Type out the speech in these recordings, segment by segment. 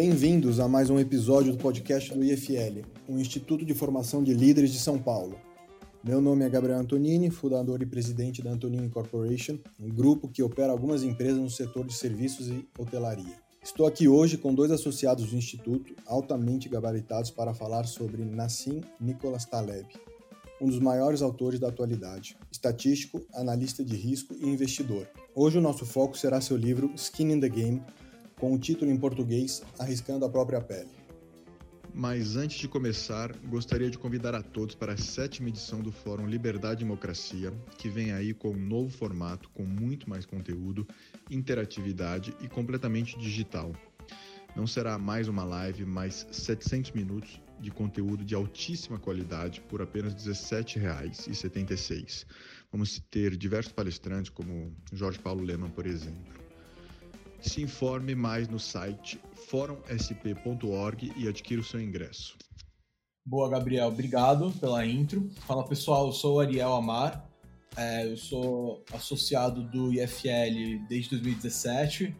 Bem-vindos a mais um episódio do podcast do IFL, um Instituto de Formação de Líderes de São Paulo. Meu nome é Gabriel Antonini, fundador e presidente da Antonini Corporation, um grupo que opera algumas empresas no setor de serviços e hotelaria. Estou aqui hoje com dois associados do Instituto, altamente gabaritados para falar sobre Nassim Nicholas Taleb, um dos maiores autores da atualidade, estatístico, analista de risco e investidor. Hoje o nosso foco será seu livro Skin in the Game, com o título em português Arriscando a Própria Pele. Mas antes de começar, gostaria de convidar a todos para a sétima edição do Fórum Liberdade e Democracia, que vem aí com um novo formato, com muito mais conteúdo, interatividade e completamente digital. Não será mais uma live, mas 700 minutos de conteúdo de altíssima qualidade por apenas R$ 17,76. Vamos ter diversos palestrantes, como Jorge Paulo Leman, por exemplo. Se informe mais no site forumsp.org e adquira o seu ingresso. Boa, Gabriel. Obrigado pela intro. Fala pessoal, eu sou o Ariel Amar. É, eu sou associado do IFL desde 2017.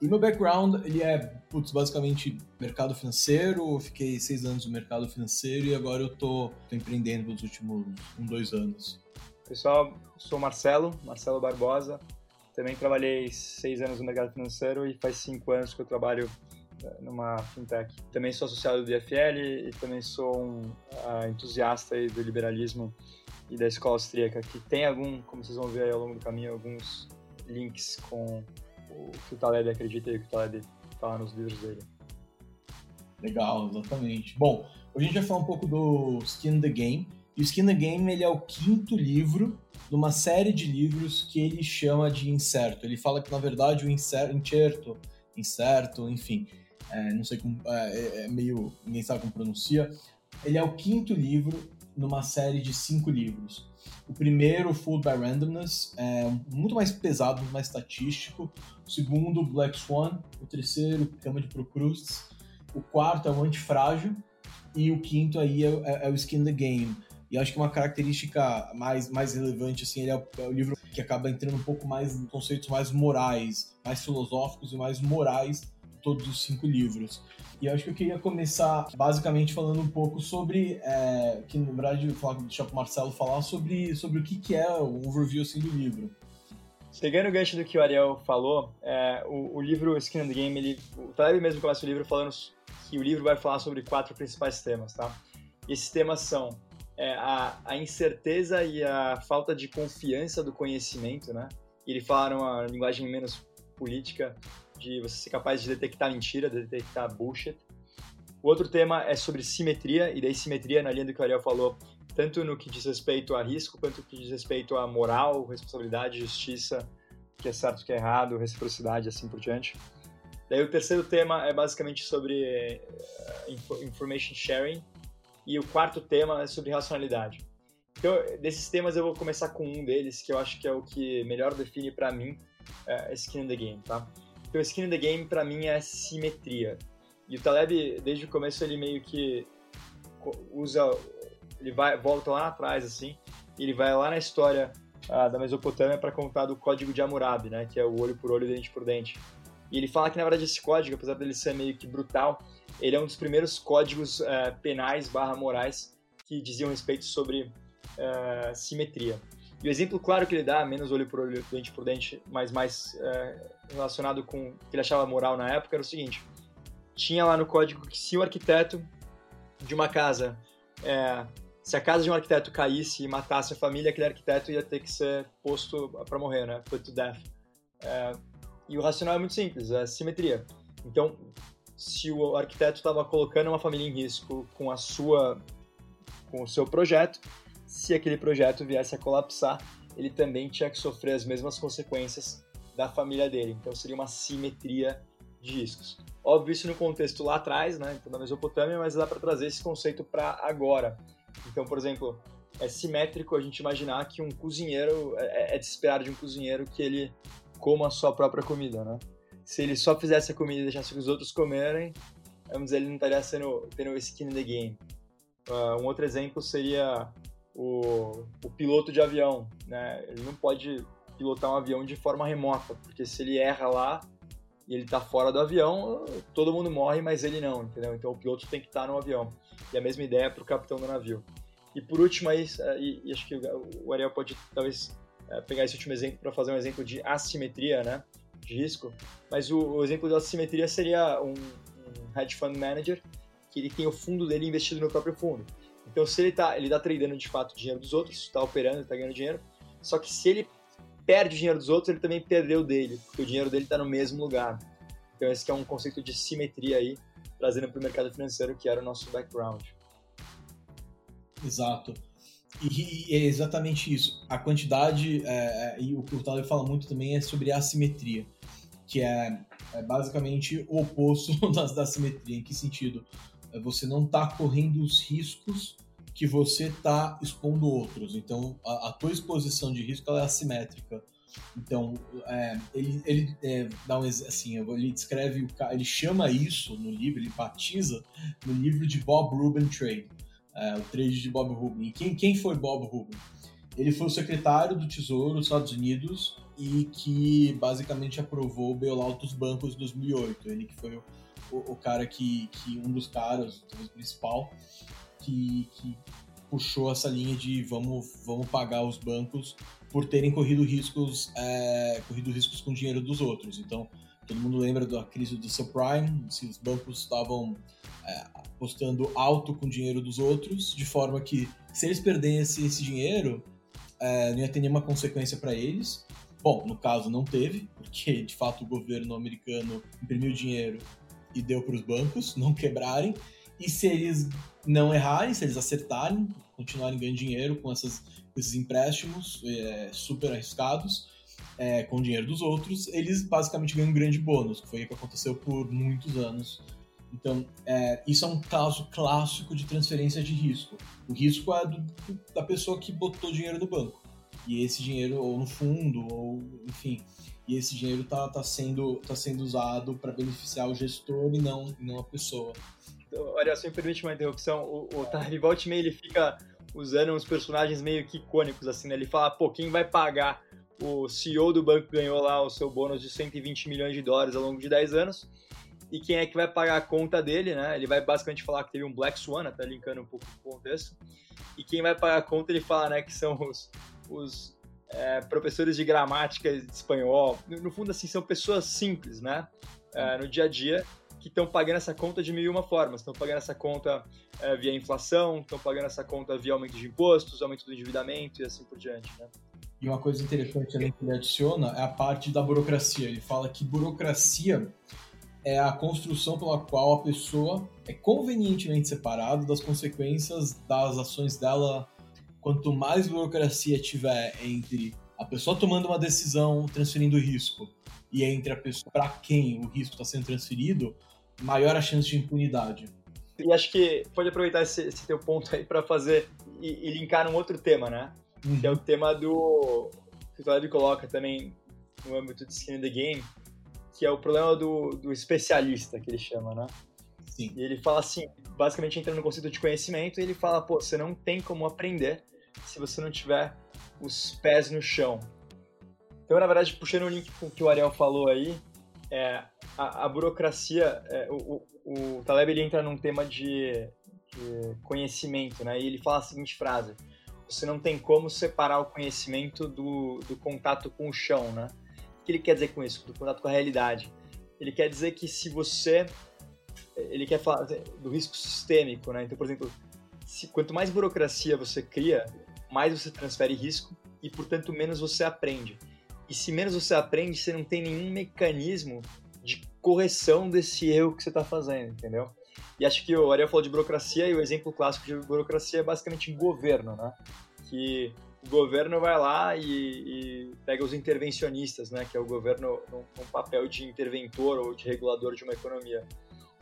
E meu background, ele é, putz, basicamente mercado financeiro. Eu fiquei seis anos no mercado financeiro e agora eu tô, tô empreendendo nos últimos um, dois anos. Pessoal, sou Marcelo, Marcelo Barbosa. Também trabalhei seis anos no mercado financeiro e faz cinco anos que eu trabalho eh, numa fintech. Também sou associado do IFL e também sou um uh, entusiasta do liberalismo e da escola austríaca, que tem algum, como vocês vão ver ao longo do caminho, alguns links com o que o Taleb acredita e o que o Taleb fala nos livros dele. Legal, exatamente. Bom, hoje a gente vai falar um pouco do Skin the Game. E o Skin the Game ele é o quinto livro numa série de livros que ele chama de incerto. Ele fala que, na verdade, o incerto, incerto, enfim, é, não sei como, é, é, é, meio, ninguém sabe como pronuncia. Ele é o quinto livro numa série de cinco livros. O primeiro, Food by Randomness, é muito mais pesado, muito mais estatístico. O segundo, Black Swan. O terceiro, Cama de Procrustes. O quarto é o Antifrágil. E o quinto aí é, é, é o Skin the Game e acho que uma característica mais, mais relevante, assim, ele é o, é o livro que acaba entrando um pouco mais em conceitos mais morais, mais filosóficos e mais morais todos os cinco livros. E acho que eu queria começar basicamente falando um pouco sobre, é, que na verdade deixar para o Marcelo falar sobre, sobre o que, que é o overview assim, do livro. Pegando o gancho do que o Ariel falou, é, o, o, livro Skin in the Game, ele, o Taleb mesmo começa o livro falando que o livro vai falar sobre quatro principais temas, tá? E esses temas são é, a, a, incerteza e a falta de confiança do conhecimento, né? E ele fala uma linguagem menos política de você ser capaz de detectar mentira, de detectar bullshit. O outro tema é sobre simetria, e daí simetria na linha do que o Ariel falou, tanto no que diz respeito a risco, quanto no que diz respeito a moral, responsabilidade, justiça, que é certo, que é errado, reciprocidade, assim por diante. Daí o terceiro tema é basicamente sobre uh, information sharing, e o quarto tema é sobre racionalidade. Então, desses temas eu vou começar com um deles, que eu acho que é o que melhor define para mim é, Skin in the Game, tá? Então, Skin in the Game para mim é simetria. E o Taleb, desde o começo, ele meio que usa, ele vai, volta lá atrás, assim, e ele vai lá na história ah, da Mesopotâmia para contar do Código de Hammurabi, né? Que é o olho por olho, dente por dente. E ele fala que, na verdade, esse código, apesar dele ser meio que brutal, ele é um dos primeiros códigos uh, penais barra morais que diziam respeito sobre uh, simetria. E o exemplo claro que ele dá, menos olho por olho, dente por dente, mas mais uh, relacionado com o que ele achava moral na época, era o seguinte. Tinha lá no código que se o arquiteto de uma casa, se a casa de um arquiteto caísse e matasse a família, aquele arquiteto ia ter que ser posto para morrer, né? Put to death. e o racional é muito simples, é simetria. Então, se o arquiteto estava colocando uma família em risco com a sua com o seu projeto, se aquele projeto viesse a colapsar, ele também tinha que sofrer as mesmas consequências da família dele. Então seria uma simetria de riscos. Óbvio isso no contexto lá atrás, né, então na Mesopotâmia, mas dá para trazer esse conceito para agora. Então, por exemplo, é simétrico a gente imaginar que um cozinheiro é, é de esperar de um cozinheiro que ele coma a sua própria comida, né? Se ele só fizesse a comida e deixasse os outros comerem, vamos dizer, ele não estaria sendo, tendo skin in the game. Uh, um outro exemplo seria o, o piloto de avião, né? Ele não pode pilotar um avião de forma remota, porque se ele erra lá e ele está fora do avião, todo mundo morre, mas ele não, entendeu? Então o piloto tem que estar tá no avião. E a mesma ideia para o capitão do navio. E por último aí, e, e acho que o Ariel pode talvez é, pegar esse último exemplo para fazer um exemplo de assimetria, né? De risco. Mas o, o exemplo de assimetria seria um, um hedge fund manager que ele tem o fundo dele investido no próprio fundo. Então, se ele está ele tá tradando de fato o dinheiro dos outros, está operando, está ganhando dinheiro, só que se ele perde o dinheiro dos outros, ele também perdeu dele, porque o dinheiro dele está no mesmo lugar. Então, esse é um conceito de simetria aí, trazendo para o mercado financeiro, que era o nosso background. Exato. E, é exatamente isso. A quantidade, é, é, e o que o Thaler fala muito também é sobre a assimetria, que é, é basicamente o oposto da, da simetria. Em que sentido? É você não está correndo os riscos que você está expondo outros. Então, a, a tua exposição de risco é assimétrica. Então, é, ele, ele é, dá um assim, ele descreve, ele chama isso no livro, ele batiza no livro de Bob Rubin Trade, é, o trade de Bob Rubin. Quem, quem foi Bob Rubin? Ele foi o secretário do Tesouro dos Estados Unidos e que basicamente aprovou o bailout dos bancos em 2008. Ele que foi o, o, o cara que, que, um dos caras, o principal, que, que puxou essa linha de vamos, vamos pagar os bancos por terem corrido riscos, é, corrido riscos com dinheiro dos outros. Então, todo mundo lembra da crise do subprime, se os bancos estavam é, apostando alto com o dinheiro dos outros, de forma que se eles perdessem esse dinheiro, é, não ia ter nenhuma consequência para eles. Bom, no caso não teve, porque de fato o governo americano imprimiu dinheiro e deu para os bancos não quebrarem. E se eles não errarem, se eles acertarem, continuarem ganhando dinheiro com, essas, esses empréstimos é, super arriscados, é, com o dinheiro dos outros, eles basicamente ganham um grande bônus, que foi o que aconteceu por muitos anos. Então, é, isso é um caso clássico de transferência de risco. O risco é do, da pessoa que botou dinheiro no banco. E esse dinheiro, ou no fundo, ou enfim, e esse dinheiro está tá sendo, tá sendo usado para beneficiar o gestor e não, não a pessoa. Olha, se me permite uma interrupção, o, o Tarry ele fica usando uns personagens meio que icônicos, assim, né? Ele fala, pô, quem vai pagar? O CEO do banco ganhou lá o seu bônus de 120 milhões de dólares ao longo de 10 anos. E quem é que vai pagar a conta dele, né? Ele vai basicamente falar que teve um Black Swan, até linkando um pouco o contexto. E quem vai pagar a conta, ele fala, né, que são os, os é, professores de gramática de espanhol. No, no, fundo, assim, são pessoas simples, né? É, no dia a dia, que estão pagando essa conta de mil e uma formas. Estão pagando essa conta é, via inflação, estão pagando essa conta via aumento de impostos, aumento do endividamento e assim por diante. Né? E uma coisa interessante também que ele adiciona é a parte da burocracia. Ele fala que burocracia é a construção pela qual a pessoa é convenientemente separada das consequências das ações dela. Quanto mais burocracia tiver entre a pessoa tomando uma decisão, transferindo risco, e entre a pessoa para quem o risco está sendo transferido, maior a chance de impunidade. E acho que pode aproveitar esse, esse teu ponto aí para fazer e, e, linkar num outro tema, né? Que é o tema do que o Taleb coloca também no âmbito de skin in the game, que é o problema do, do especialista, que ele chama, né? Sim. E ele fala assim, basicamente entrando no conceito de conhecimento, ele fala, pô, você não tem como aprender se você não tiver os pés no chão. Então, na verdade, puxando o link com o que o Ariel falou aí, é, a, a burocracia, é, o, o, o Taleb ele entra num tema de, de, conhecimento, né? E ele fala a seguinte frase: você não tem como separar o conhecimento do, do contato com o chão, né? O que ele quer dizer com isso? Do contato com a realidade. Ele quer dizer que se você ele quer falar do risco sistêmico, né? Então, por exemplo, se, quanto mais burocracia você cria, mais você transfere risco e, portanto, menos você aprende. E se menos você aprende, você não tem nenhum mecanismo de correção desse erro que você está fazendo, entendeu? E acho que o Ariel falou de burocracia e o exemplo clássico de burocracia é basicamente governo, né? Que o governo vai lá e, e pega os intervencionistas, né? Que é o governo num, papel de interventor ou de regulador de uma economia.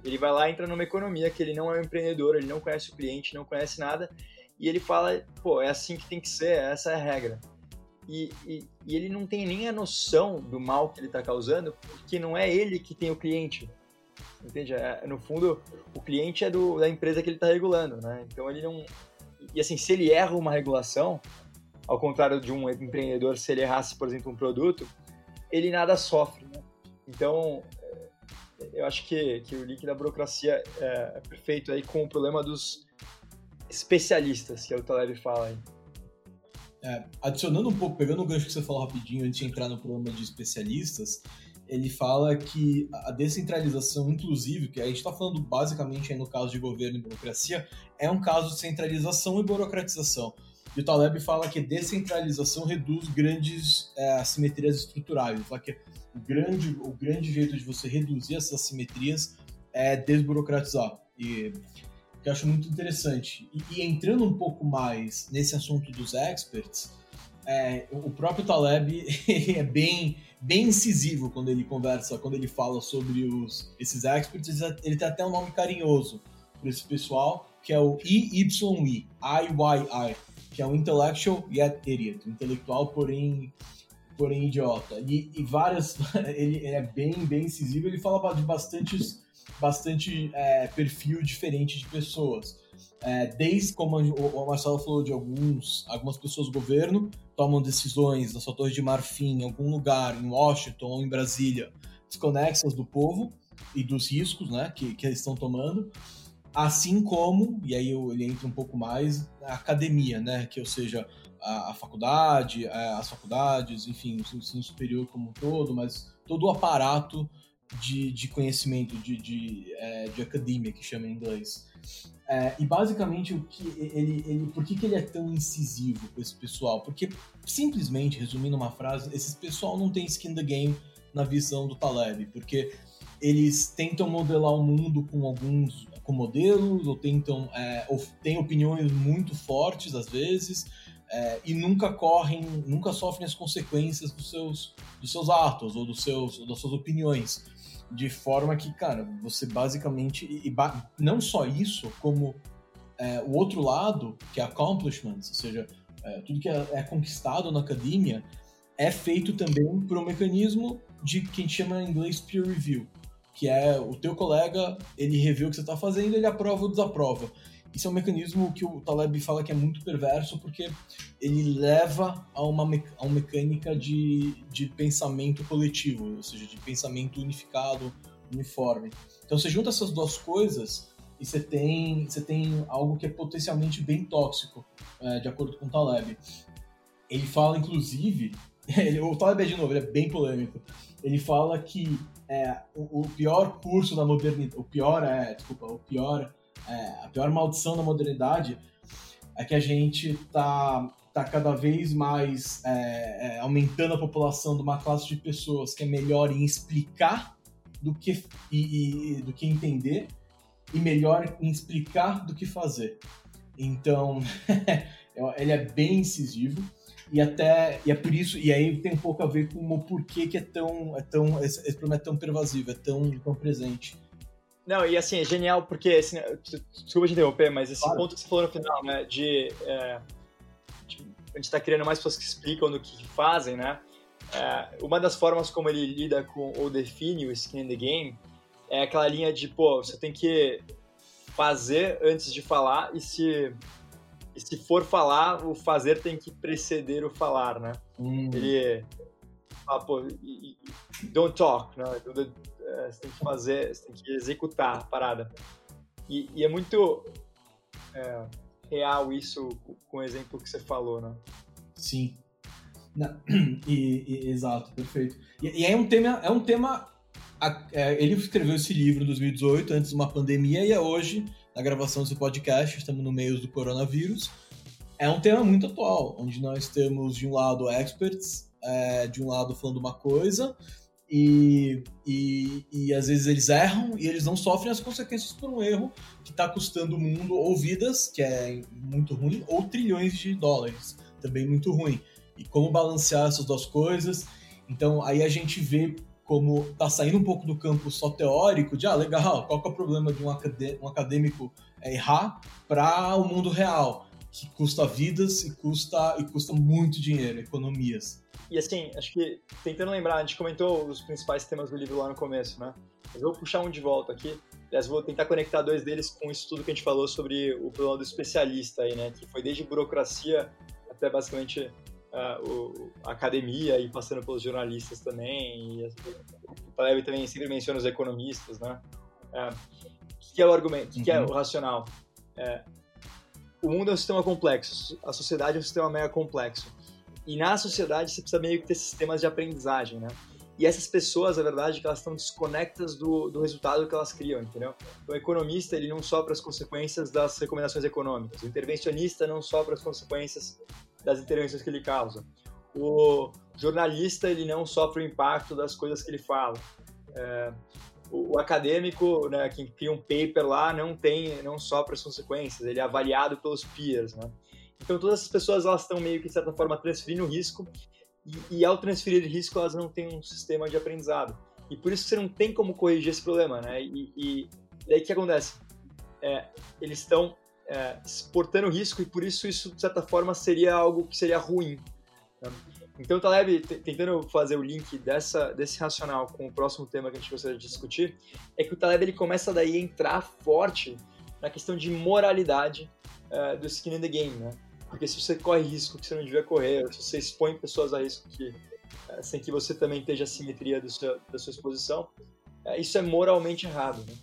Ele vai lá entra numa economia que ele não é um empreendedor, ele não conhece o cliente, não conhece nada, e ele fala, pô, é assim que tem que ser, essa é a regra e, e, e, ele não tem nem a noção do mal que ele está causando, porque não é ele que tem o cliente. Entende? É, no fundo, o cliente é do, da empresa que ele está regulando, né? Então ele não. E assim, se ele erra uma regulação, ao contrário de um empreendedor, se ele errasse, por exemplo, um produto, ele nada sofre. Né? Então, eu acho que, que o link da burocracia é, é perfeito aí com o problema dos especialistas, que é o Taleb fala aí. É, adicionando um pouco, pegando o gancho que você falou rapidinho antes de entrar no problema de especialistas, ele fala que a descentralização, inclusive, que a gente está falando basicamente no caso de governo e burocracia, é um caso de centralização e burocratização. E o Taleb fala que descentralização reduz grandes é, assimetrias estruturais. Ele fala que o grande, o grande jeito de você reduzir essas assimetrias é desburocratizar. E que eu acho muito interessante. E, e entrando um pouco mais nesse assunto dos experts, é, o próprio Taleb é bem, bem incisivo quando ele conversa, quando ele fala sobre os, esses experts. Ele tem até um nome carinhoso para esse pessoal, que é o IYI, IYI, que é o Intellectual Yet Idiot, intelectual, porém porém idiota. E, e várias. Ele, ele, é bem, bem incisivo, ele fala de bastantes, bastante é, perfil diferente de pessoas. É, desde como o Marcelo falou de alguns, algumas pessoas do governo tomam decisões na sua torre de marfim em algum lugar, em Washington ou em Brasília, desconexas do povo e dos riscos né, que, que eles estão tomando, assim como, e aí ele entra um pouco mais, a academia, né, que ou seja, a, a faculdade, a, as faculdades, enfim, o ensino superior como um todo, mas todo o aparato de, de conhecimento, de, de, é, de academia, que chama em inglês. É, e basicamente o que ele, ele, por que, que ele é tão incisivo com esse pessoal? Porque simplesmente, resumindo uma frase, esse pessoal não tem skin the game na visão do Taleb, porque eles tentam modelar o mundo com alguns com modelos ou tentam é, ou têm opiniões muito fortes às vezes é, e nunca correm, nunca sofrem as consequências dos seus, dos seus atos ou dos seus, das suas opiniões. De forma que, cara, você basicamente. E, e não só isso, como é, o outro lado, que é accomplishments, ou seja, é, tudo que é, é, conquistado na academia, é feito também por um mecanismo de que a gente chama em inglês peer review, que é o teu colega, ele revê o que você está fazendo, ele aprova ou desaprova. Isso é um mecanismo que o Taleb fala que é muito perverso, porque ele leva a uma, a uma mecânica de, de pensamento coletivo, ou seja, de pensamento unificado, uniforme. Então você junta essas duas coisas e você tem, você tem algo que é potencialmente bem tóxico, é, de acordo com o Taleb. Ele fala, inclusive, ele, o Taleb é de novo, ele é bem polêmico. Ele fala que é, o, o, pior curso da modernidade, o pior é, desculpa, o pior é, a pior maldição da modernidade é que a gente tá, tá cada vez mais é, é, aumentando a população de uma classe de pessoas que é melhor em explicar do que, e, e, do que entender e melhor em explicar do que fazer. Então, ele é bem incisivo e até e é por isso e aí tem um pouco a ver com o porquê que é tão é tão esse, esse problema é tão pervasivo, é tão, tão presente não, e assim, é genial porque, assim, desculpa te interromper, mas esse claro. ponto que você falou no final, né, de, é, de a gente tá criando mais pessoas que explicam do que fazem, né, é, uma das formas como ele lida com ou define o skin in the game é aquela linha de, pô, você tem que fazer antes de falar e se, e se for falar, o fazer tem que preceder o falar, né? Hum. Ele fala, pô, don't talk, né? É, você tem que fazer, você tem que executar a parada. E, e é muito é, real isso com o exemplo que você falou, né? Sim. E, e, exato, perfeito. E, e, é um tema, é um tema. É, ele escreveu esse livro em 2018, antes de uma pandemia, e é hoje, na gravação desse podcast, estamos no meio do coronavírus. É um tema muito atual, onde nós temos, de um lado, experts, é, de um lado falando uma coisa, e, e, e, às vezes eles erram e eles não sofrem as consequências por um erro que está custando o mundo ou vidas, que é muito ruim, ou trilhões de dólares, também muito ruim. E como balancear essas duas coisas. Então aí a gente vê como está saindo um pouco do campo só teórico, de ah, legal, qual é o problema de um acadêmico errar para o mundo real, que custa vidas e custa, e custa muito dinheiro, economias. E assim, acho que tentando lembrar, a gente comentou os principais temas do livro lá no começo, né? Mas eu vou puxar um de volta aqui. Aliás, vou tentar conectar dois deles com o estudo que a gente falou sobre o problema do especialista aí, né? Que foi desde burocracia até basicamente uh, o, a academia e passando pelos jornalistas também. E, o Taleb também sempre menciona os economistas, né? Uh, o que é o argumento? O que, uhum. que é o uhum. racional? É, o mundo é um sistema complexo, a sociedade é um sistema mega complexo. E na sociedade você precisa meio que ter sistemas de aprendizagem, né? E essas pessoas, a verdade é que elas estão desconectas do, do resultado que elas criam, entendeu? O economista, ele não sofre as consequências das recomendações econômicas. O intervencionista não sofre as consequências das intervenções que ele causa. O jornalista, ele não sofre o impacto das coisas que ele fala. É, o, acadêmico, né, quem cria um paper lá, não tem, não sofre as consequências. Ele é avaliado pelos peers, né? Então todas essas pessoas elas estão meio que de certa forma transferindo risco e, e, ao transferir risco, elas não têm um sistema de aprendizado. E por isso você não tem como corrigir esse problema, né? E, e daí o que acontece? É, eles estão é, exportando risco e por isso isso, de certa forma, seria algo que seria ruim. Então, Taleb, tentando fazer o link dessa, desse racional com o próximo tema que a gente gostaria de discutir, é que o Taleb ele começa daí a entrar forte na questão de moralidade uh, do skin in the game, né? Porque se você corre risco que você não devia correr, se você expõe pessoas a risco que, é, sem que você também esteja a simetria do seu, da sua exposição, é, isso é moralmente errado. Né?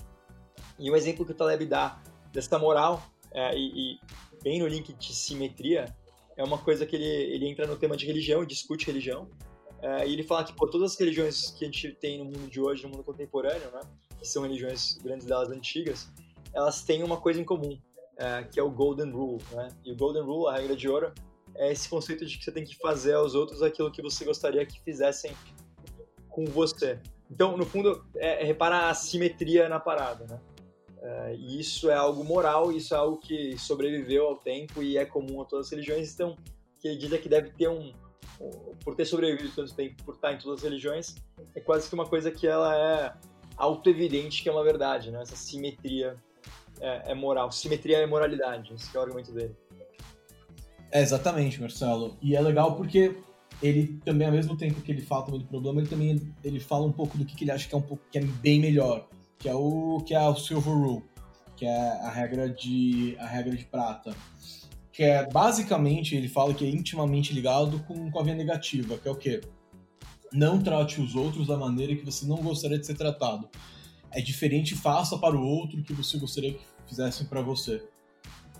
E um exemplo que o Taleb dá dessa moral, e, e, bem no link de simetria, é uma coisa que ele, ele entra no tema de religião e discute religião. É, e ele fala que por todas as religiões que a gente tem no mundo de hoje, no mundo contemporâneo, né, que são religiões grandes delas antigas, elas têm uma coisa em comum, é, que é o Golden Rule. Né? E o Golden Rule, a regra de ouro, é esse conceito de que você tem que fazer aos outros aquilo que você gostaria que fizessem com você. Então, no fundo, é, é reparar a simetria na parada, né? É, e isso é algo moral, isso é algo que sobreviveu ao tempo e é comum a todas as religiões. Então, que ele diz é que deve ter um, por ter sobrevivido tanto tempo, por estar em todas as religiões, é quase que uma coisa que ela é auto-evidente que é uma verdade, né? Essa simetria é, é moral. Simetria é moralidade. Esse é o argumento dele. É, exatamente, Marcelo. E é legal porque ele também, ao mesmo tempo que ele fala também do problema, ele também ele fala um pouco do que, que ele acha que é um pouco que é bem melhor, que é o que é o silver rule, que é a regra de a regra de prata, que é basicamente ele fala que é intimamente ligado com, com a via negativa, que é o quê? Não trate os outros da maneira que você não gostaria de ser tratado é diferente faça para o outro que você gostaria que fizessem para você.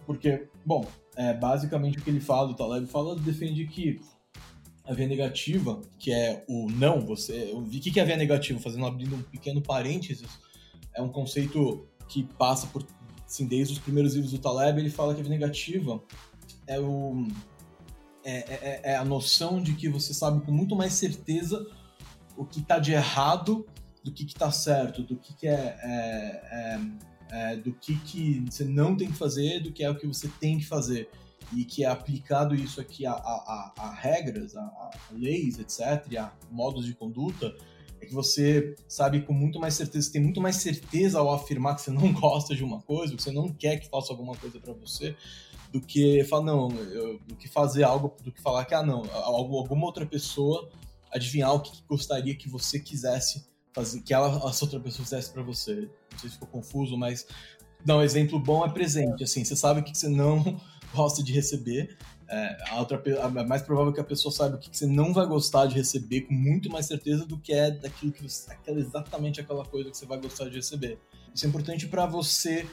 Porque, bom, é, basicamente o que ele fala, o Taleb fala, defende que a via negativa, que é o não, você. O que, que é a via negativa? Fazendo abrindo um pequeno parênteses, é um conceito que passa por. Assim, desde os primeiros livros do Taleb, ele fala que a via negativa é, o, é, é, é a noção de que você sabe com muito mais certeza o que está de errado do que está certo, do que, que é, é, é, é, do que, que você não tem que fazer, do que é o que você tem que fazer. E que é aplicado isso aqui a, a, a, a regras, a, leis, etc., a modos de conduta, que você sabe com muito mais certeza, tem muito mais certeza ao afirmar que você não gosta de uma coisa, que você não quer que faça alguma coisa para você, do que falar não, eu, do que fazer algo, do que falar que ah não, alguma outra pessoa adivinhar o que gostaria que você quisesse fazer, que ela, essa outra pessoa fizesse para você. Não sei se ficou confuso, mas não, um exemplo bom é presente. Assim, você sabe o que você não gosta de receber. É, a outra, é mais provável que a pessoa saiba o que você não vai gostar de receber com muito mais certeza do que é daquilo que você, aquela, exatamente aquela coisa que você vai gostar de receber. Isso é importante para você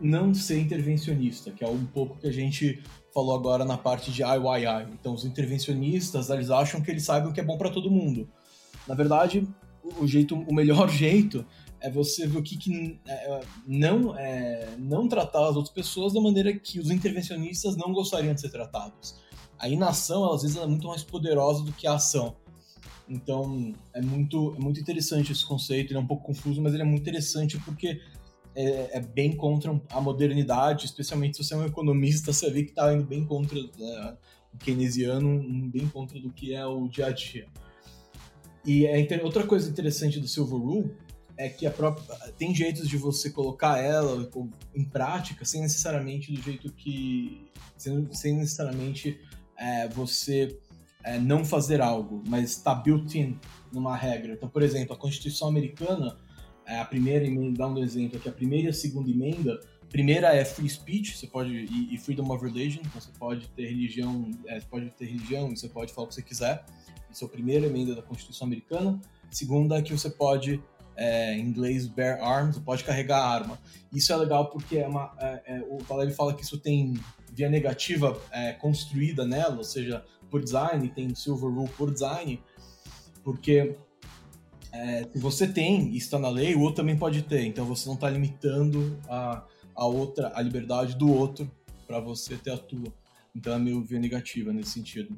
não ser intervencionista, que é um pouco que a gente falou agora na parte de IYI. Então, os intervencionistas, eles acham que eles sabem o que é bom para todo mundo. Na verdade, o jeito, o melhor jeito é você ver o que, que é, é, não é, não tratar as outras pessoas da maneira que os intervencionistas não gostariam de ser tratados. A inação, às vezes, é muito mais poderosa do que a ação. Então, é muito, é muito interessante esse conceito. Ele é um pouco confuso, mas ele é muito interessante porque é, é bem contra a modernidade, especialmente se você é um economista, você vê que está indo bem contra é, o keynesiano, bem contra do que é o dia a dia. E é outra coisa interessante do Silver Rule é que a própria, tem jeitos de você colocar ela em prática sem necessariamente do jeito que. sem, sem necessariamente é, você é, não fazer algo, mas está built-in numa regra. Então, por exemplo, a Constituição Americana, é, a primeira emenda, dá um exemplo aqui, a primeira e a segunda emenda primeira é free speech, você pode e, e freedom of religion, então você pode ter religião, é, pode ter religião você pode falar o que você quiser. Isso é a primeira emenda da Constituição Americana. Segunda é que você pode, é, em inglês, bear arms, pode carregar arma. Isso é legal porque é uma, é, é, o Taleb fala que isso tem via negativa é, construída nela, ou seja, por design, tem silver rule por design, porque é, se você tem e está na lei, o outro também pode ter. Então você não está limitando a, a outra, a liberdade do outro para você ter a tua. Então é meio via negativa nesse sentido.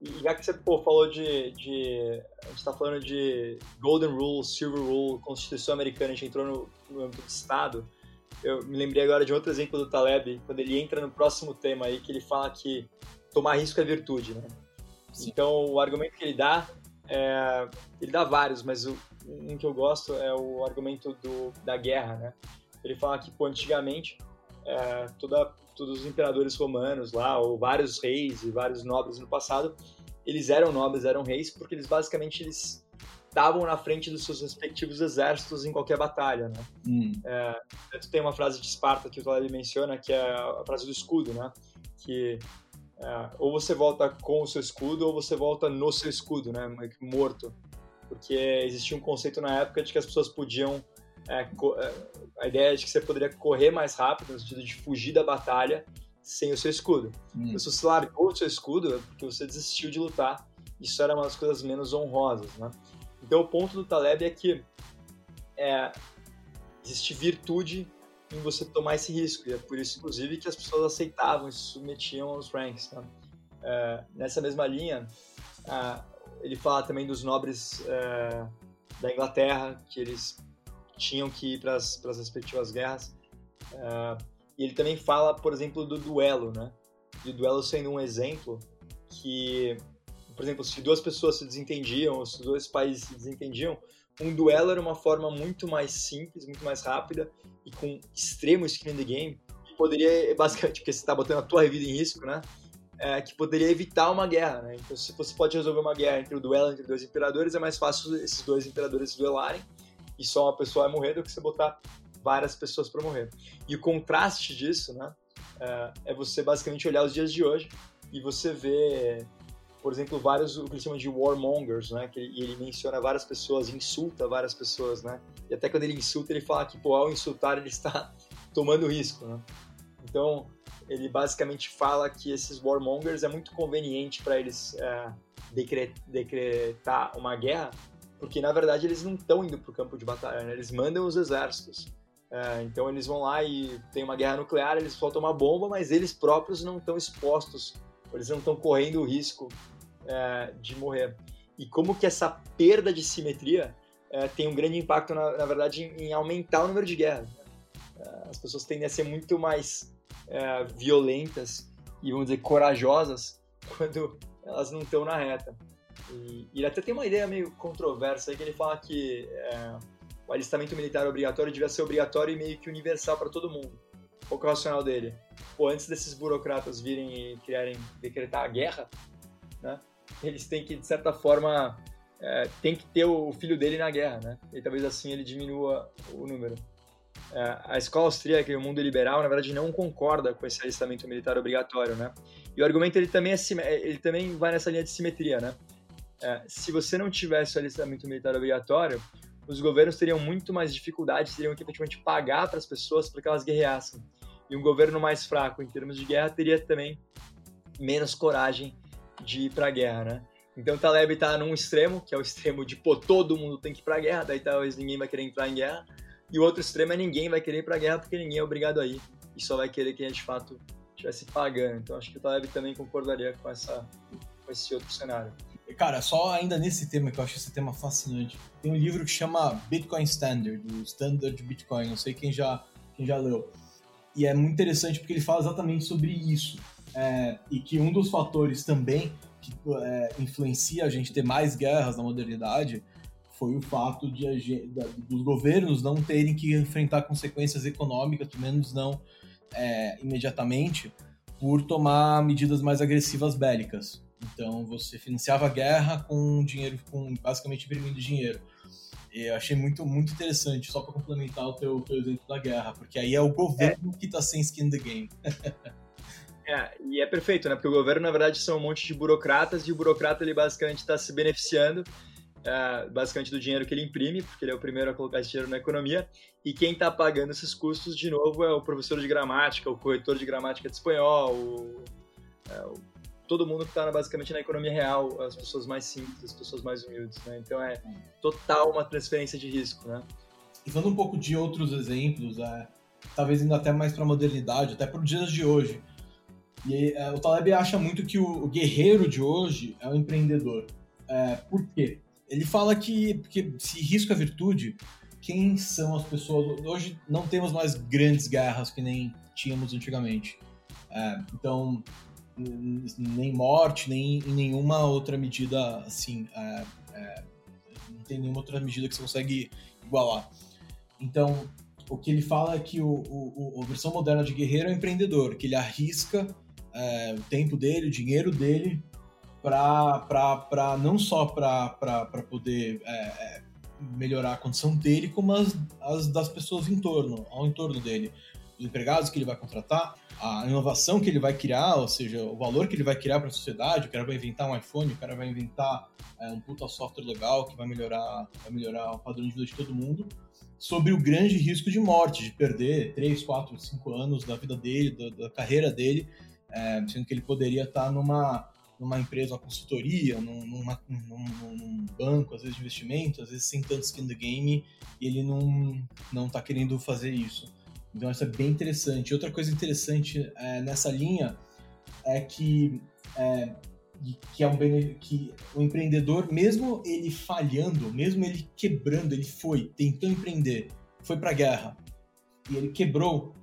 E já que você pô, falou de, de. A gente está falando de Golden Rule, Silver Rule, Constituição Americana, a gente entrou no, no âmbito do Estado. Eu me lembrei agora de outro exemplo do Taleb, quando ele entra no próximo tema aí, que ele fala que tomar risco é virtude, né? Sim. Então, o argumento que ele dá, é, ele dá vários, mas o, um que eu gosto é o argumento do, da guerra, né? Ele fala que, pô, antigamente, é, toda, todos os imperadores romanos lá, ou vários reis e vários nobres no passado, eles eram nobres, eram reis, porque eles basicamente eles estavam na frente dos seus respectivos exércitos em qualquer batalha, né? Hum. É, tem uma frase de Esparta que o Taleb menciona, que é a frase do escudo, né? Que é, ou você volta com o seu escudo ou você volta no seu escudo, né? Morto. Porque existia um conceito na época de que as pessoas podiam é, é, a ideia é de que você poderia correr mais rápido, no sentido de fugir da batalha sem o seu escudo. Hum. Se você largou o seu escudo, é porque você desistiu de lutar. Isso era uma das coisas menos honrosas, né? Então, o ponto do Taleb é que é, existe virtude em você tomar esse risco. E é por isso, inclusive, que as pessoas aceitavam e se submetiam aos ranks. Né? É, nessa mesma linha, é, ele fala também dos nobres é, da Inglaterra, que eles tinham que ir para as respectivas guerras. Uh, e ele também fala, por exemplo, do duelo, né? De duelo sendo um exemplo que, por exemplo, se duas pessoas se desentendiam, ou se dois países se desentendiam, um duelo era uma forma muito mais simples, muito mais rápida e com extremo skin in the game, que poderia, basicamente, porque você está botando a tua vida em risco, né? É, que poderia evitar uma guerra, né? Então, se você pode resolver uma guerra entre o duelo entre dois imperadores, é mais fácil esses dois imperadores duelarem e só uma pessoa vai morrer do que você botar várias pessoas para morrer. E o contraste disso, né, é, é você basicamente olhar os dias de hoje e você vê, por exemplo, vários o que ele chama de warmongers, né, que ele, ele menciona várias pessoas, insulta várias pessoas, né, e até quando ele insulta ele fala que pô, ao insultar ele está tomando risco, né. Então ele basicamente fala que esses warmongers é muito conveniente para eles é, decretar uma guerra porque na verdade eles não estão indo para o campo de batalha, né? eles mandam os exércitos. É, então eles vão lá e tem uma guerra nuclear, eles soltam uma bomba, mas eles próprios não estão expostos, eles não estão correndo o risco é, de morrer. E como que essa perda de simetria é, tem um grande impacto, na, na verdade, em, em, aumentar o número de guerras. Né? É, as pessoas tendem a ser muito mais é, violentas e, vamos dizer, corajosas quando elas não estão na reta. E, ele até tem uma ideia meio controversa aí que ele fala que é, o alistamento militar obrigatório devia ser obrigatório e meio que universal para todo mundo. Qual é o racional dele? Pô, antes desses burocratas virem e criarem, decretar a guerra, né, eles têm que, de certa forma, é, tem que ter o filho dele na guerra, né? E talvez assim ele diminua o número. É, a escola austríaca e o mundo liberal, na verdade, não concorda com esse alistamento militar obrigatório, né? E o argumento ele também, é, ele também vai nessa linha de simetria, né? É, se você não tivesse o alistamento militar obrigatório, os governos teriam muito mais dificuldades, teriam que efetivamente pagar para as pessoas para que elas guerreassem. E um governo mais fraco em termos de guerra teria também menos coragem de ir para a guerra, né? Então Taleb está num extremo, que é o extremo de pô, todo mundo tem que ir para a guerra, daí talvez ninguém vai querer entrar em guerra. E o outro extremo é ninguém vai querer ir para a guerra porque ninguém é obrigado a ir. E só vai querer quem de fato estivesse pagando. Então acho que o Taleb também concordaria com, essa, com esse outro cenário. Cara, só ainda nesse tema, que eu acho esse tema fascinante, tem um livro que chama Bitcoin Standard, o Standard Bitcoin, não sei quem já, quem já leu. E é muito interessante porque ele fala exatamente sobre isso. É, e que um dos fatores também que é, influencia a gente ter mais guerras na modernidade foi o fato de a, dos governos não terem que enfrentar consequências econômicas, pelo menos não é, imediatamente, por tomar medidas mais agressivas bélicas. Então você financiava a guerra com dinheiro, com basicamente imprimindo dinheiro. eu achei muito, muito interessante, só para complementar o teu, teu exemplo da guerra, porque aí é o governo é. que tá sem skin in the game. é, e é perfeito, né? Porque o governo, na verdade, são um monte de burocratas e o burocrata, ele basicamente está se beneficiando é, basicamente do dinheiro que ele imprime, porque ele é o primeiro a colocar esse dinheiro na economia, e quem está pagando esses custos, de novo, é o professor de gramática, o corretor de gramática de espanhol, o, é, o, todo mundo que está basicamente na economia real, as pessoas mais simples, as pessoas mais humildes, né? Então é total uma transferência de risco, né? E falando um pouco de outros exemplos, é, talvez indo até mais para a modernidade, até para os dias de hoje. E é, o Taleb acha muito que o, o, guerreiro de hoje é o empreendedor. É, por quê? Ele fala que, que se risco é virtude, quem são as pessoas. Hoje não temos mais grandes guerras que nem tínhamos antigamente. É, então, nem morte, nem em nenhuma outra medida assim. É, é, não tem nenhuma outra medida que você consegue igualar. Então, o que ele fala é que o, o, a versão moderna de guerreiro é o empreendedor, que ele arrisca é, o tempo dele, o dinheiro dele para não só para poder é, é, melhorar a condição dele, como as, as das pessoas em torno, ao entorno dele. Os empregados que ele vai contratar, a inovação que ele vai criar, ou seja, o valor que ele vai criar para a sociedade, o cara vai inventar um iPhone, o cara vai inventar é, um puta software legal que vai melhorar, vai melhorar o padrão de vida de todo mundo, sobre o grande risco de morte, de perder 3, 4, 5 anos da vida dele, da, da carreira dele, é, sendo que ele poderia estar numa numa empresa, uma consultoria, num, numa, num, num, banco, às vezes de investimento, às vezes sem tanto skin in the game, e ele não, não tá querendo fazer isso. Então isso é bem interessante. Outra coisa interessante é, nessa linha é que, é, que, é um, que o empreendedor, mesmo ele falhando, mesmo ele quebrando, ele foi, tentou empreender, foi para a guerra, e ele quebrou,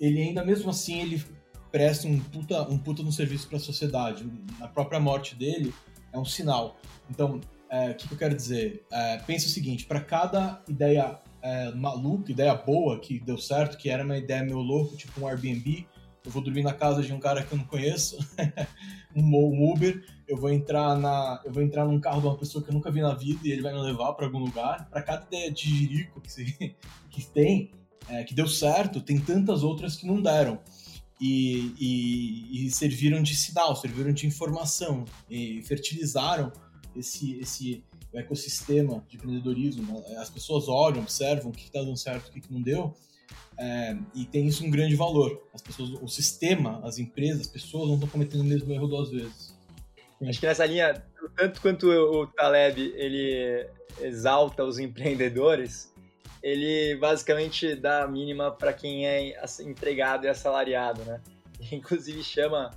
ele ainda mesmo assim ele presta um puta, um puta no serviço para a sociedade. A própria morte dele é um sinal. Então, é, o que, que, eu quero dizer? É, pensa o seguinte: para cada ideia é, maluca, ideia boa que deu certo, que era uma ideia meio louco, tipo um Airbnb, eu vou dormir na casa de um cara que eu não conheço, um, Uber, eu vou entrar na, eu vou entrar num carro de uma pessoa que eu nunca vi na vida e ele vai me levar para algum lugar. Para cada ideia de jirico que, se, que tem, é, que deu certo, tem tantas outras que não deram. E, e, e, serviram de sinal, serviram de informação e fertilizaram esse, esse ecossistema de empreendedorismo. As pessoas olham, observam o que está dando certo, o que, que não deu, é, e tem isso um grande valor. As pessoas, o sistema, as empresas, as pessoas não estão cometendo o mesmo erro duas vezes. Acho que nessa linha, tanto quanto o Taleb ele exalta os empreendedores, ele basicamente dá a mínima para quem é empregado e assalariado, né? Inclusive chama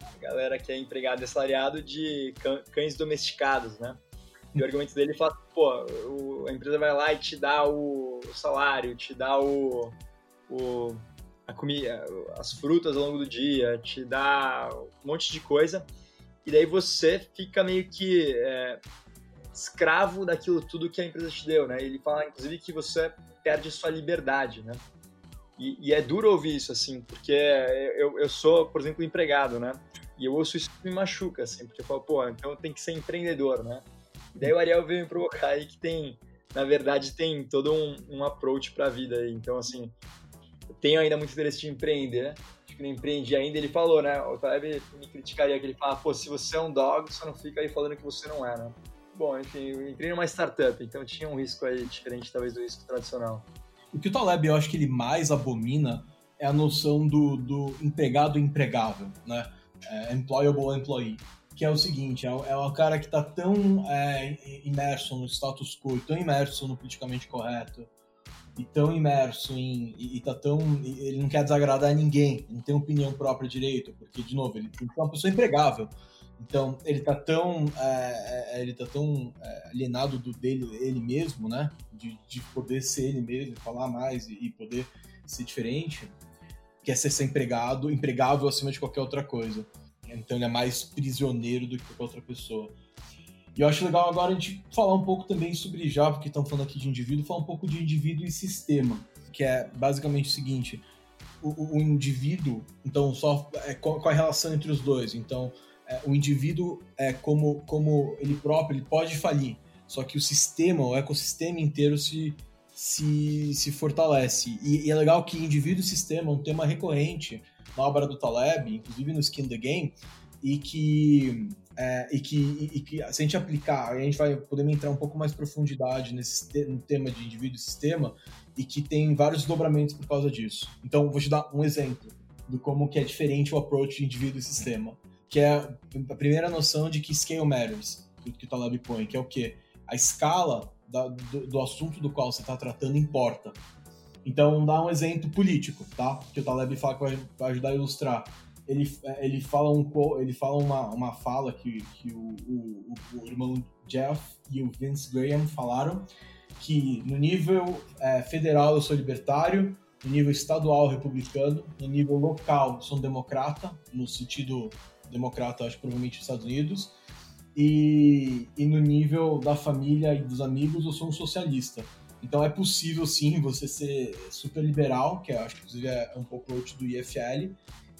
a galera que é empregado e assalariado de cães domesticados, né? E o argumento dele fala, pô, a empresa vai lá e te dá o salário, te dá o, o a comida, as frutas ao longo do dia, te dá um monte de coisa, e daí você fica meio que é, escravo daquilo tudo que a empresa te deu, né? Ele fala, inclusive, que você perde sua liberdade, né? E, e é duro ouvir isso, assim, porque eu, eu sou, por exemplo, empregado, né? E eu ouço isso me machuca, assim, porque eu falo, pô, então tem que ser empreendedor, né? Daí o Ariel veio me provocar aí que tem, na verdade, tem todo um, um approach pra vida aí. Então, assim, eu tenho ainda muito interesse de empreender, né? Acho que não empreendi ainda. Ele falou, né? O Taleb me criticaria que ele fala, pô, se você é um dog, você não fica aí falando que você não é, né? Bom, enfim, eu entrei numa startup, então tinha um risco aí diferente, talvez, do risco tradicional. O que o Taleb eu acho que ele mais abomina é a noção do, do empregado empregável, né? É, employable employee. Que é o seguinte, é, é o cara que está tão é, imerso no status quo, tão imerso no politicamente correto, e tão imerso em. E, e tá tão. Ele não quer desagradar ninguém, não tem opinião própria direito, porque, de novo, ele, é uma pessoa empregável. Então, ele tá tão, é, é, ele tá tão é, alienado do dele, ele mesmo, né? De, de poder ser ele mesmo, falar mais e, e poder ser diferente, que é ser, ser empregado, empregável acima de qualquer outra coisa. Então, ele é mais prisioneiro do que qualquer outra pessoa. E eu acho legal agora a gente falar um pouco também sobre já, porque estão falando aqui de indivíduo, falar um pouco de indivíduo e sistema, que é basicamente o seguinte: o, o indivíduo, então, só é, qual, é a relação entre os dois? Então, é, o indivíduo é como, como ele próprio, ele pode falir. só que o sistema, o ecossistema inteiro se, se, se fortalece. E, e é legal que indivíduo e sistema é um tema recorrente na obra do Taleb, inclusive no Skin the Game, e que, é, e que, e, e que se a gente aplicar, a gente vai poder entrar um pouco mais profundidade nesse no tema de indivíduo e sistema, e que tem vários desdobramentos por causa disso. Então, vou te dar um exemplo do como que é diferente o approach de indivíduo e sistema, que é a primeira noção de que scale matters, que o Taleb põe, que é o quê? A escala da, do, do, assunto do qual você está tratando importa. Então, dá um exemplo político, tá? Que o Taleb fala que vai, ajudar a ilustrar. Ele, ele fala, um, ele fala uma, uma fala que, que o, o, o irmão Jeff e o Vince Graham falaram, que no nível é, federal eu sou libertário, no nível estadual republicano, no nível local sou um democrata, no sentido democrata, acho provavelmente nos Estados Unidos, e, e no nível da família e dos amigos eu sou um socialista. Então é possível sim você ser super liberal, que eu acho que inclusive é um pouco outro do IFL,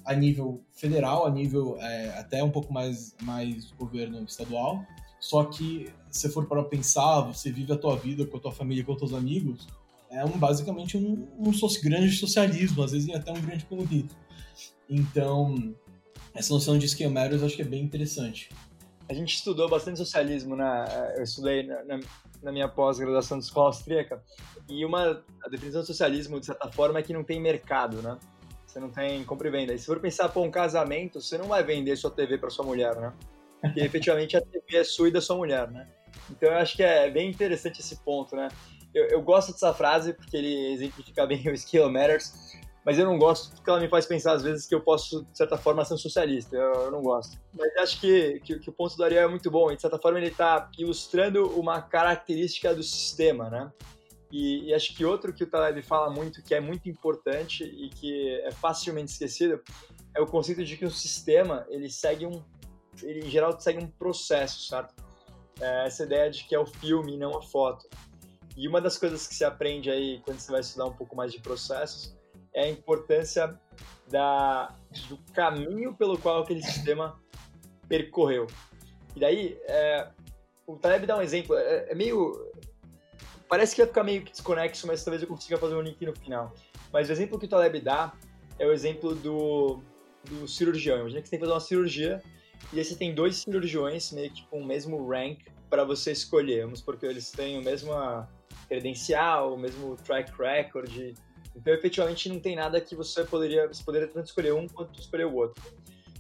a nível federal, a nível é, até um pouco mais, mais governo estadual. Só que se for para pensar, você vive a tua vida com a tua família, com os teus amigos, é um, basicamente um, um grande socialismo, às vezes até um grande comunismo. Então, essa noção de esquemários acho que é bem interessante. A gente estudou bastante socialismo, né? Eu estudei na, na, na minha pós-graduação de escola austríaca, e uma a definição de socialismo, de certa forma, é que não tem mercado, né? Você não tem compra e venda. E se for pensar, pô, um casamento, você não vai vender sua TV para sua mulher, né? Porque efetivamente a TV é sua e da sua mulher, né? Então eu acho que é bem interessante esse ponto, né? eu, eu, gosto dessa frase porque ele exemplifica bem o Scale Matters, mas eu não gosto porque ela me faz pensar às vezes que eu posso, de certa forma, ser um socialista. Eu, eu não gosto. Mas acho que, que, que, o ponto do Ariel é muito bom. E, de certa forma, ele está ilustrando uma característica do sistema, né? E, e, acho que outro que o Taleb fala muito, que é muito importante e que é facilmente esquecido, é o conceito de que o sistema, ele segue um... Ele, em geral, segue um processo, certo? É essa ideia de que é o filme e não a foto. E uma das coisas que se aprende aí quando você vai estudar um pouco mais de processos é a importância da, do caminho pelo qual aquele sistema percorreu. E daí, é, o Taleb dá um exemplo, é, é, meio. Parece que vai ficar meio que desconexo, mas talvez eu consiga fazer um link no final. Mas o exemplo que o Taleb dá é o exemplo do, do cirurgião. Imagina que você tem que fazer uma cirurgia e aí você tem dois cirurgiões, meio que com o mesmo rank, para você escolher. Vamos porque eles têm o mesmo credencial, o mesmo track record. Então, efetivamente, não tem nada que você poderia, você poderia tanto escolher um quanto escolher o outro.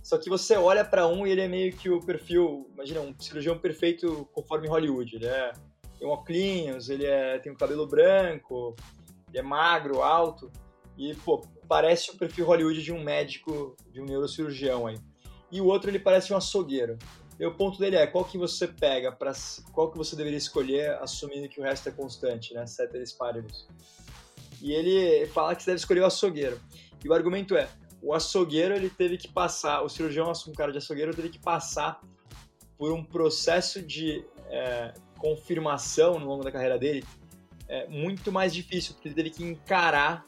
Só que você olha para um e ele é meio que o perfil, imagina, um cirurgião perfeito conforme Hollywood. Ele é, tem um óculos, ele é, tem um cabelo branco, ele é magro, alto. E, pô, parece o perfil Hollywood de um médico, de um neurocirurgião aí. E o outro, ele parece um açougueiro. E o ponto dele é qual que você pega para qual que você deveria escolher, assumindo que o resto é constante, né? Ceteris paribus. E ele fala que você deve escolher o açougueiro. E o argumento é, o açougueiro ele teve que passar, o cirurgião, um cara de açougueiro, teve que passar por um processo de é, confirmação no longo da carreira dele é, muito mais difícil, porque ele teve que encarar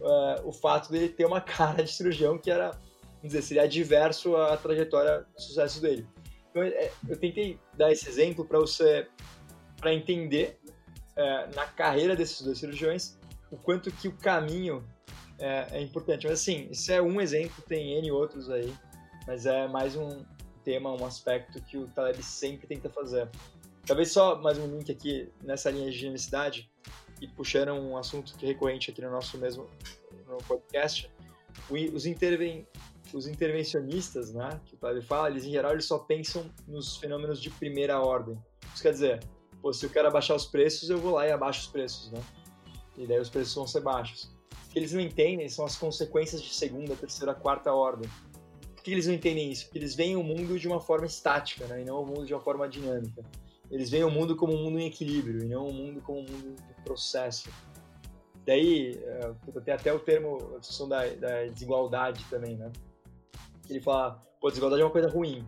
é, o fato dele ter uma cara de cirurgião que era, vamos dizer, seria adverso à trajetória de sucesso dele. Então, é, eu tentei dar esse exemplo para você, para entender é, na carreira desses dois cirurgiões o quanto que o caminho é, é, importante. Mas assim, isso é um exemplo, tem N outros aí, mas é mais um tema, um aspecto que o Taleb sempre tenta fazer. Talvez só mais um link aqui nessa linha de universidade e puxando um assunto que é recorrente aqui no nosso mesmo no podcast, os interven os intervencionistas, né, que o Padre fala, eles em geral eles só pensam nos fenômenos de primeira ordem. Isso quer dizer, pô, se eu quero abaixar os preços, eu vou lá e abaixo os preços, né? E daí os preços vão ser baixos. O que eles não entendem são as consequências de segunda, terceira, quarta ordem. Por que eles não entendem isso? Porque eles veem o mundo de uma forma estática, né, e não o mundo de uma forma dinâmica. Eles veem o mundo como um mundo em equilíbrio, e não o mundo como um mundo de processo. Daí, uh, tem até o termo, a discussão da, da desigualdade também, né? ele fala, pô, desigualdade é uma coisa ruim.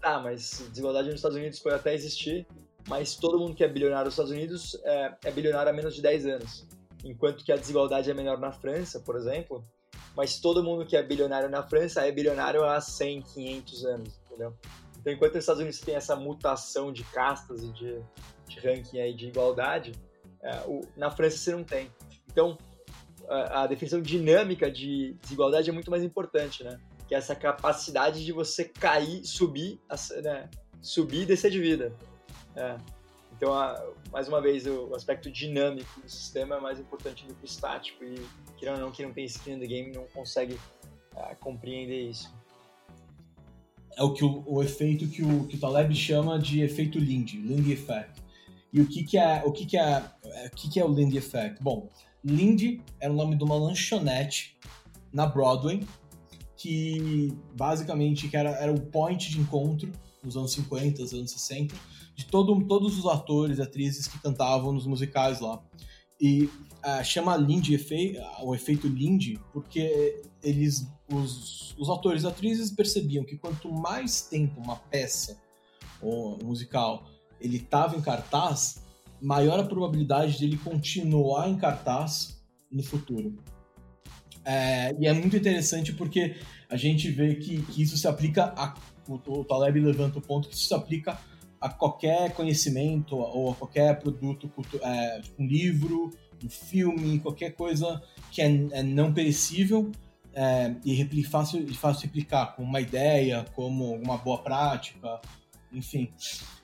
Tá, mas desigualdade nos Estados Unidos pode até existir, mas todo mundo que é bilionário nos Estados Unidos é, é bilionário há menos de 10 anos. Enquanto que a desigualdade é menor na França, por exemplo, mas todo mundo que é bilionário na França é bilionário há 100, 500 anos, entendeu? Então, enquanto os Estados Unidos tem essa mutação de castas e de, de ranking aí de igualdade, é, o, na França você não tem. Então, a, a, definição dinâmica de desigualdade é muito mais importante, né? Que é essa capacidade de você cair, subir, né? subir e descer de vida. É. Então, a, mais uma vez, o, aspecto dinâmico do sistema é mais importante do que o estático e, querendo não, quem não tem skin in the game não consegue uh, compreender isso é o que o, o efeito que o, que o Taleb chama de efeito Lindy, Lindy Effect. E o que que é o que que é, é o que que é o Lindy Effect? Bom, Lindy era o nome de uma lanchonete na Broadway que basicamente que era, era o point de encontro nos anos 50, nos anos 60, de todo, todos os atores e atrizes que cantavam nos musicais lá. E uh, chama Lindy efeito, o efeito Lindy porque eles os, os atores e atrizes percebiam que quanto mais tempo uma peça ou musical ele estava em cartaz, maior a probabilidade dele continuar em cartaz no futuro. É, e é muito interessante porque a gente vê que, que isso se aplica a. O, Taleb levanta o ponto que isso aplica a qualquer conhecimento ou a qualquer produto, é, tipo um livro, um filme, qualquer coisa que é, é não perecível é, e fácil, fácil replicar, como uma ideia, como uma boa prática, enfim.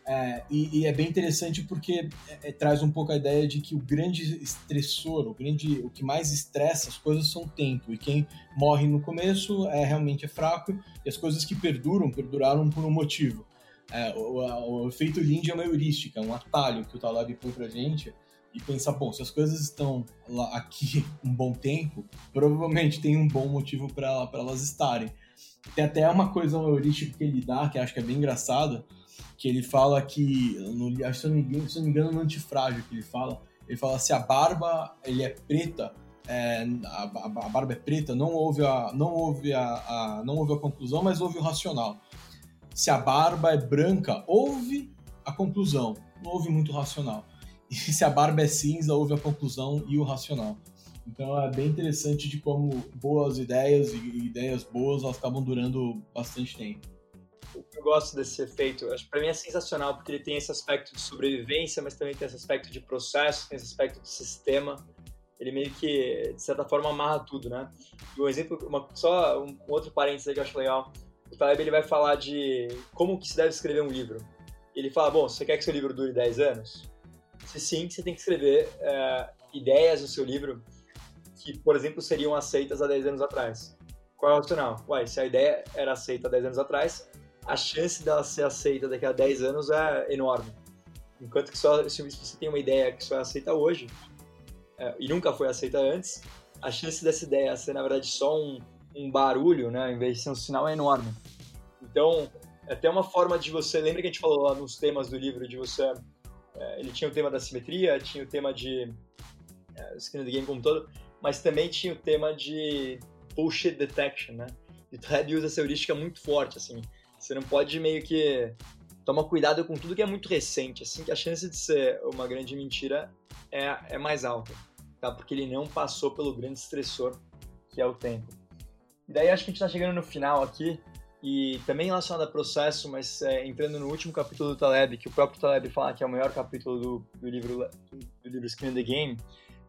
É, e, e, é bem interessante porque é, é, traz um pouco a ideia de que o grande estressor, o, grande, o que mais estressa as coisas são o tempo. E quem morre no começo é realmente é fraco, e as coisas que perduram, perduraram por um motivo. É, o, o, efeito Lindy é uma heurística, um atalho que o Taleb põe pra gente, e pensar, bom, se as coisas estão lá, aqui um bom tempo, provavelmente tem um bom motivo para elas estarem. Tem até uma coisa heurística que ele dá, que acho que é bem engraçada, que ele fala que, no, se, eu não engano, se eu não me engano, no antifrágil que ele fala, ele fala se a barba ele é preta, é, a, a, barba é preta, não houve a, não houve a, a, não houve a conclusão, mas houve o racional. Se a barba é branca, houve a conclusão, não houve muito racional. E se a barba é cinza, houve a conclusão e o racional. Então é bem interessante de como boas ideias e ideias boas elas acabam durando bastante tempo. Eu gosto desse efeito. Acho para mim é sensacional porque ele tem esse aspecto de sobrevivência, mas também tem esse aspecto de processo, tem esse aspecto de sistema. Ele meio que de certa forma amarra tudo, né? E um exemplo, uma, só um outro parênteses que eu acho legal. O Taleb ele vai falar de como que se deve escrever um livro. Ele fala, bom, você quer que seu livro dure 10 anos? Se sim, você tem que escrever é, ideias no seu livro que, por exemplo, seriam aceitas há 10 anos atrás. Qual é o racional? Uai, se a ideia era aceita há 10 anos atrás, a chance dela ser aceita daqui a 10 anos é enorme. Enquanto que só, se você tem uma ideia que só é aceita hoje, é, e nunca foi aceita antes, a chance dessa ideia ser, na verdade, só um, um barulho, né, em vez de ser um sinal, é enorme. Então, é até uma forma de você. Lembra que a gente falou lá nos temas do livro de você é, ele tinha o tema da simetria, tinha o tema de é, skin the game como todo, mas também tinha o tema de bullshit detection, né? E o Thread usa essa heurística muito forte, assim. Você não pode meio que tomar cuidado com tudo que é muito recente, assim, que a chance de ser uma grande mentira é, é mais alta, tá? Porque ele não passou pelo grande estressor que é o tempo. E daí acho que a gente está chegando no final aqui. E também relacionado a processo, mas é, entrando no último capítulo do Taleb, que o próprio Taleb fala que é o maior capítulo do, do livro do livro Skin in the Game,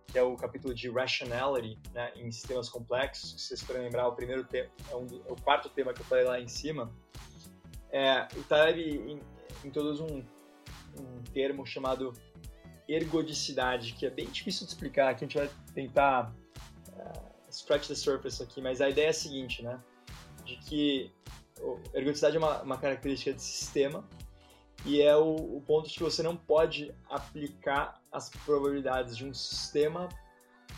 que é o capítulo de Rationality né, em sistemas complexos. Se vocês forem lembrar, o primeiro tema, é, um, é, o quarto tema que eu falei lá em cima. É, o Taleb introduz um, um termo chamado ergodicidade, que é bem difícil de explicar, que a gente vai tentar uh, scratch the surface aqui, mas a ideia é a seguinte, né? De que ergodicidade é uma, uma característica de sistema e é o, o, ponto de que você não pode aplicar as probabilidades de um sistema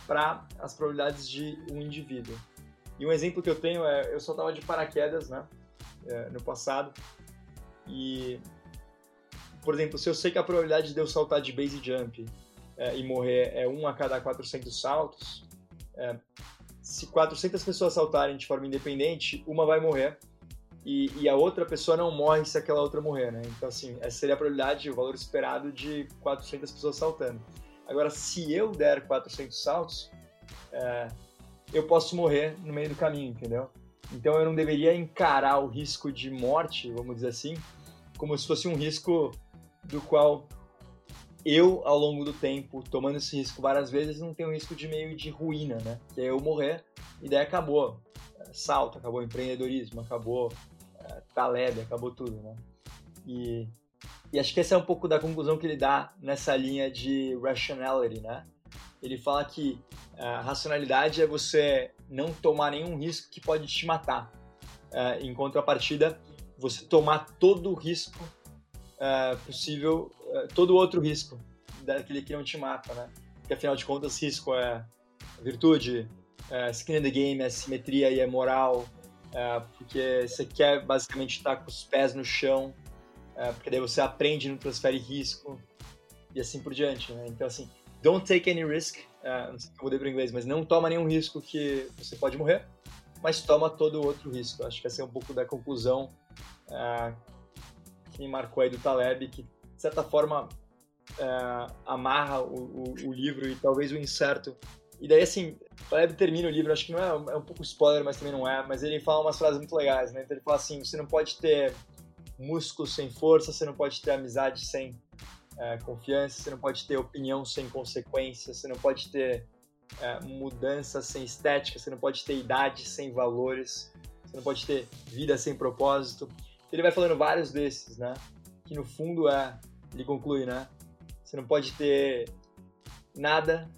para as probabilidades de um indivíduo. E um exemplo que eu tenho é, eu soltava de paraquedas, né, é, no passado, e, por exemplo, se eu sei que a probabilidade de eu saltar de base jump é, e morrer é 1 a cada 400 saltos, é, se 400 pessoas saltarem de forma independente, uma vai morrer e, e, a outra pessoa não morre se aquela outra morrer, né? Então, assim, essa seria a probabilidade, o valor esperado de 400 pessoas saltando. Agora, se eu der 400 saltos, é, eu posso morrer no meio do caminho, entendeu? Então, eu não deveria encarar o risco de morte, vamos dizer assim, como se fosse um risco do qual eu, ao longo do tempo, tomando esse risco várias vezes, não tenho risco de meio de ruína, né? Que é eu morrer e daí acabou. Salto, acabou empreendedorismo, acabou é, Taleb, acabou tudo, né? E, e acho que essa é um pouco da conclusão que ele dá nessa linha de rationality, né? Ele fala que a é, racionalidade é você não tomar nenhum risco que pode te matar. É, em contrapartida, você tomar todo o risco é, possível, é, todo outro risco daquele que não te mata, né? Porque afinal de contas, risco é virtude, é skin in the game, é simetria e é moral, é, porque você quer basicamente estar com os pés no chão, é, porque daí você aprende e não transfere risco e assim por diante, né? Então assim, don't take any risk, é, não sei se eu mudei para inglês, mas não toma nenhum risco que você pode morrer, mas toma todo outro risco. Acho que essa é um pouco da conclusão é, marcou aí do Taleb, que de certa forma é, amarra o, o, o, livro e talvez o inserto. E daí, assim, o Taleb termina o livro, acho que não é, é um pouco spoiler, mas também não é, mas ele fala umas frases muito legais, né? Então ele fala assim, você não pode ter músculo sem força, você não pode ter amizade sem é, confiança, você não pode ter opinião sem consequência, você não pode ter é, mudança sem estética, você não pode ter idade sem valores, você não pode ter vida sem propósito. Ele vai falando vários desses, né? Que no fundo é, ele conclui, né? Você não pode ter nada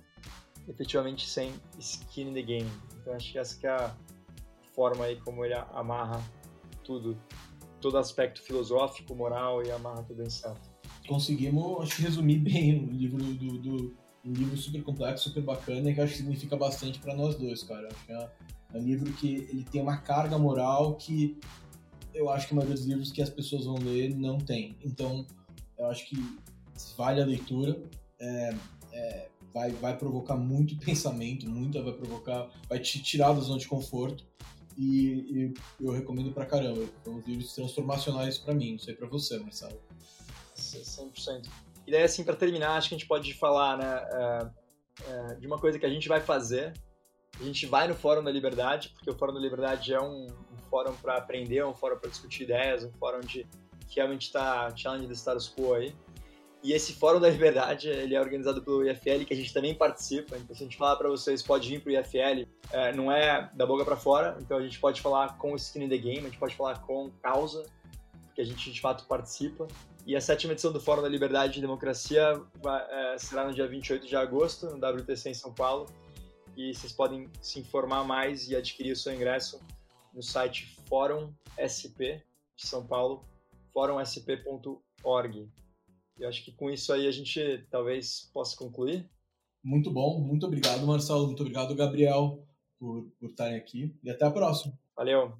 efetivamente sem skin in the game. Então acho que essa que é a forma aí como ele amarra tudo, todo aspecto filosófico, moral e amarra tudo em certo. Conseguimos, acho que resumir bem o livro do, do um livro super complexo, super bacana e que acho que significa bastante para nós dois, cara. Acho que é, é um livro que ele tem uma carga moral que eu acho que a maioria dos livros que as pessoas vão ler não tem. Então, eu acho que vale a leitura. É, é, vai, vai provocar muito pensamento, muita vai provocar, vai te tirar da zona de conforto. E, e eu recomendo pra caramba. São livros transformacionais para mim, não sei para você, Marcelo. 100%. E daí, assim, para terminar, acho que a gente pode falar né, é, é, de uma coisa que a gente vai fazer. A gente vai no Fórum da Liberdade, porque o Fórum da Liberdade é um fórum para aprender, um fórum para discutir ideias, um fórum de que realmente está challenge do status quo aí. E esse Fórum da Liberdade, ele é organizado pelo IFL, que a gente também participa. Então, se a gente falar para vocês, pode vir para o IFL, é, não é da boca para fora. Então, a gente pode falar com o Skin in the Game, a gente pode falar com causa, porque a gente, de fato, participa. E a sétima edição do Fórum da Liberdade e Democracia vai, é, será no dia 28 de agosto, no WTC em São Paulo. E vocês podem se informar mais e adquirir o seu ingresso no site Fórum SP de São Paulo, fórumsp.org. E acho que com isso aí a gente talvez possa concluir. Muito bom, muito obrigado, Marcelo, muito obrigado, Gabriel, por, por estarem aqui. E até a próxima. Valeu.